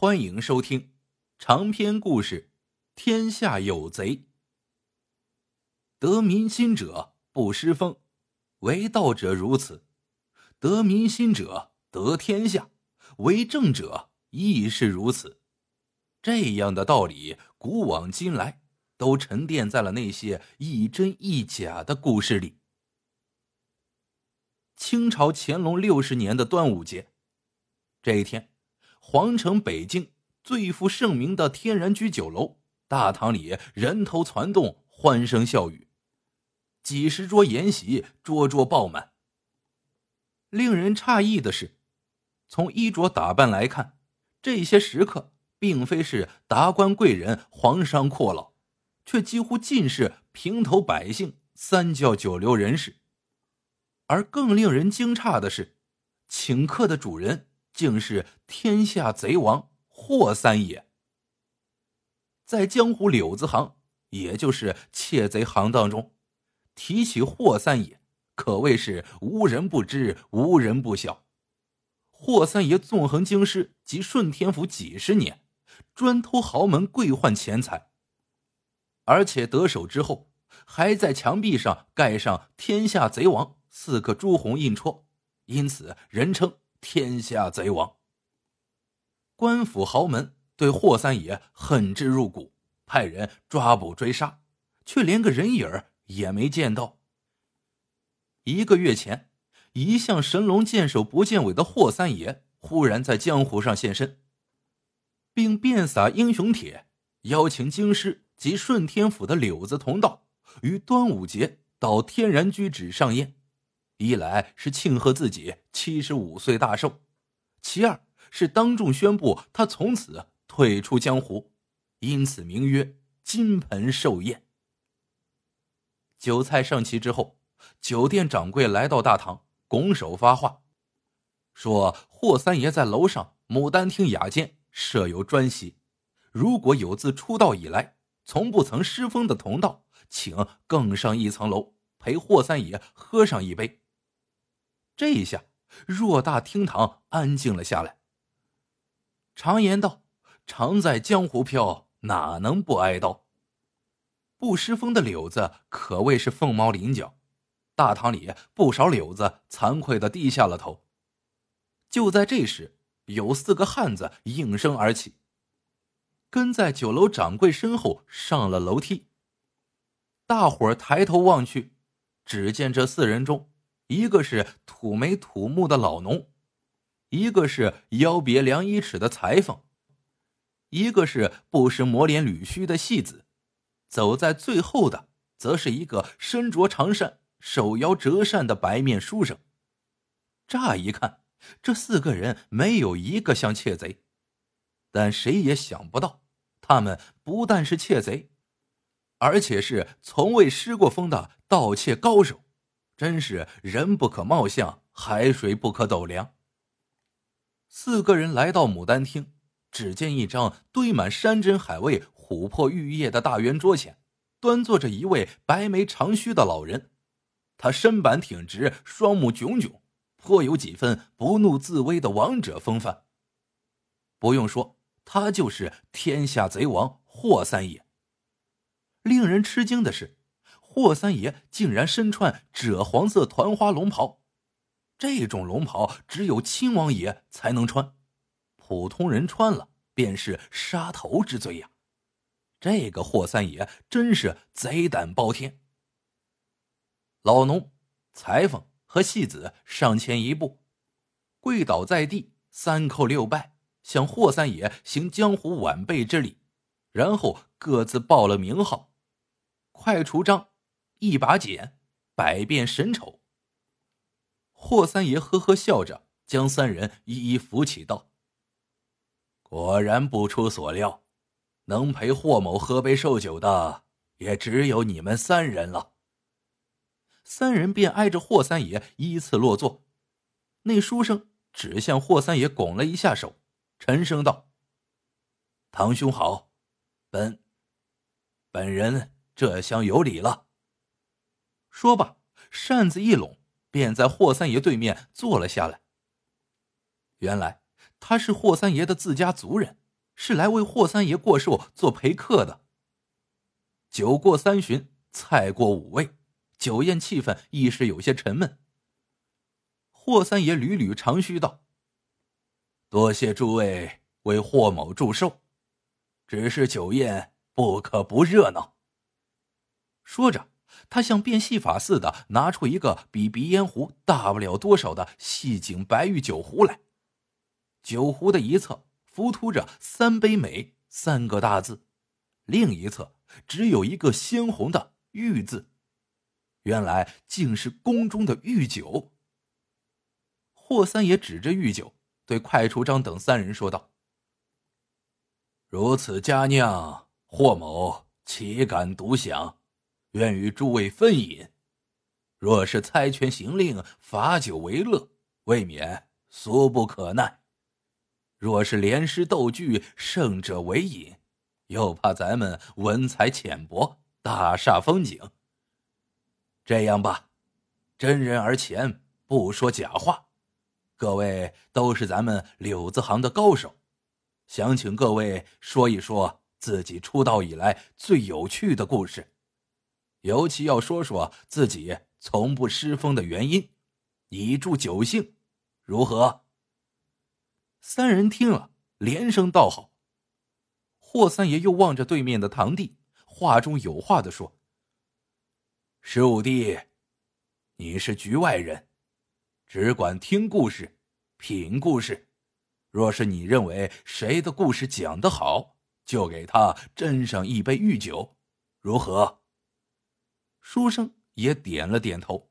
欢迎收听长篇故事《天下有贼》。得民心者不失风，为道者如此；得民心者得天下，为政者亦是如此。这样的道理，古往今来都沉淀在了那些一真一假的故事里。清朝乾隆六十年的端午节，这一天。皇城北京最负盛名的天然居酒楼大堂里人头攒动，欢声笑语，几十桌筵席，桌桌爆满。令人诧异的是，从衣着打扮来看，这些食客并非是达官贵人、皇商阔佬，却几乎尽是平头百姓、三教九流人士。而更令人惊诧的是，请客的主人。竟是天下贼王霍三爷。在江湖柳子行，也就是窃贼行当中，提起霍三爷，可谓是无人不知，无人不晓。霍三爷纵横京师及顺天府几十年，专偷豪门贵宦钱财，而且得手之后，还在墙壁上盖上“天下贼王”四个朱红印戳，因此人称。天下贼王，官府豪门对霍三爷恨之入骨，派人抓捕追杀，却连个人影也没见到。一个月前，一向神龙见首不见尾的霍三爷忽然在江湖上现身，并遍洒英雄帖，邀请京师及顺天府的柳子同道于端午节到天然居止上宴。一来是庆贺自己七十五岁大寿，其二是当众宣布他从此退出江湖，因此名曰金盆寿宴。酒菜上齐之后，酒店掌柜来到大堂，拱手发话，说霍三爷在楼上牡丹厅雅间设有专席，如果有自出道以来从不曾失风的同道，请更上一层楼陪霍三爷喝上一杯。这一下，偌大厅堂安静了下来。常言道：“常在江湖飘，哪能不挨刀？”不失风的柳子可谓是凤毛麟角，大堂里不少柳子惭愧的低下了头。就在这时，有四个汉子应声而起，跟在酒楼掌柜身后上了楼梯。大伙抬头望去，只见这四人中。一个是土眉土目的老农，一个是腰别量一尺的裁缝，一个是不时磨脸捋须的戏子，走在最后的，则是一个身着长衫、手摇折扇的白面书生。乍一看，这四个人没有一个像窃贼，但谁也想不到，他们不但是窃贼，而且是从未失过风的盗窃高手。真是人不可貌相，海水不可斗量。四个人来到牡丹厅，只见一张堆满山珍海味、琥珀玉叶的大圆桌前，端坐着一位白眉长须的老人。他身板挺直，双目炯炯，颇有几分不怒自威的王者风范。不用说，他就是天下贼王霍三爷。令人吃惊的是。霍三爷竟然身穿赭黄色团花龙袍，这种龙袍只有亲王爷才能穿，普通人穿了便是杀头之罪呀！这个霍三爷真是贼胆包天。老农、裁缝和戏子上前一步，跪倒在地，三叩六拜，向霍三爷行江湖晚辈之礼，然后各自报了名号，快除章。一把剪，百变神丑。霍三爷呵呵笑着，将三人一一扶起，道：“果然不出所料，能陪霍某喝杯寿酒的，也只有你们三人了。”三人便挨着霍三爷依次落座。那书生只向霍三爷拱了一下手，沉声道：“堂兄好，本本人这厢有礼了。”说罢，扇子一拢，便在霍三爷对面坐了下来。原来他是霍三爷的自家族人，是来为霍三爷过寿做陪客的。酒过三巡，菜过五味，酒宴气氛一时有些沉闷。霍三爷屡屡长吁道：“多谢诸位为霍某祝寿，只是酒宴不可不热闹。”说着，他像变戏法似的拿出一个比鼻烟壶大不了多少的细颈白玉酒壶来，酒壶的一侧浮凸着“三杯美”三个大字，另一侧只有一个鲜红的“玉”字，原来竟是宫中的御酒。霍三爷指着御酒，对快出章等三人说道：“如此佳酿，霍某岂敢独享？愿与诸位分饮。若是猜拳行令，罚酒为乐，未免俗不可耐；若是连诗斗句，胜者为饮，又怕咱们文采浅薄，大煞风景。这样吧，真人而前，不说假话。”各位都是咱们柳子行的高手，想请各位说一说自己出道以来最有趣的故事，尤其要说说自己从不失风的原因，以助酒兴，如何？三人听了，连声道好。霍三爷又望着对面的堂弟，话中有话的说：“十五弟，你是局外人。”只管听故事，品故事。若是你认为谁的故事讲得好，就给他斟上一杯御酒，如何？书生也点了点头。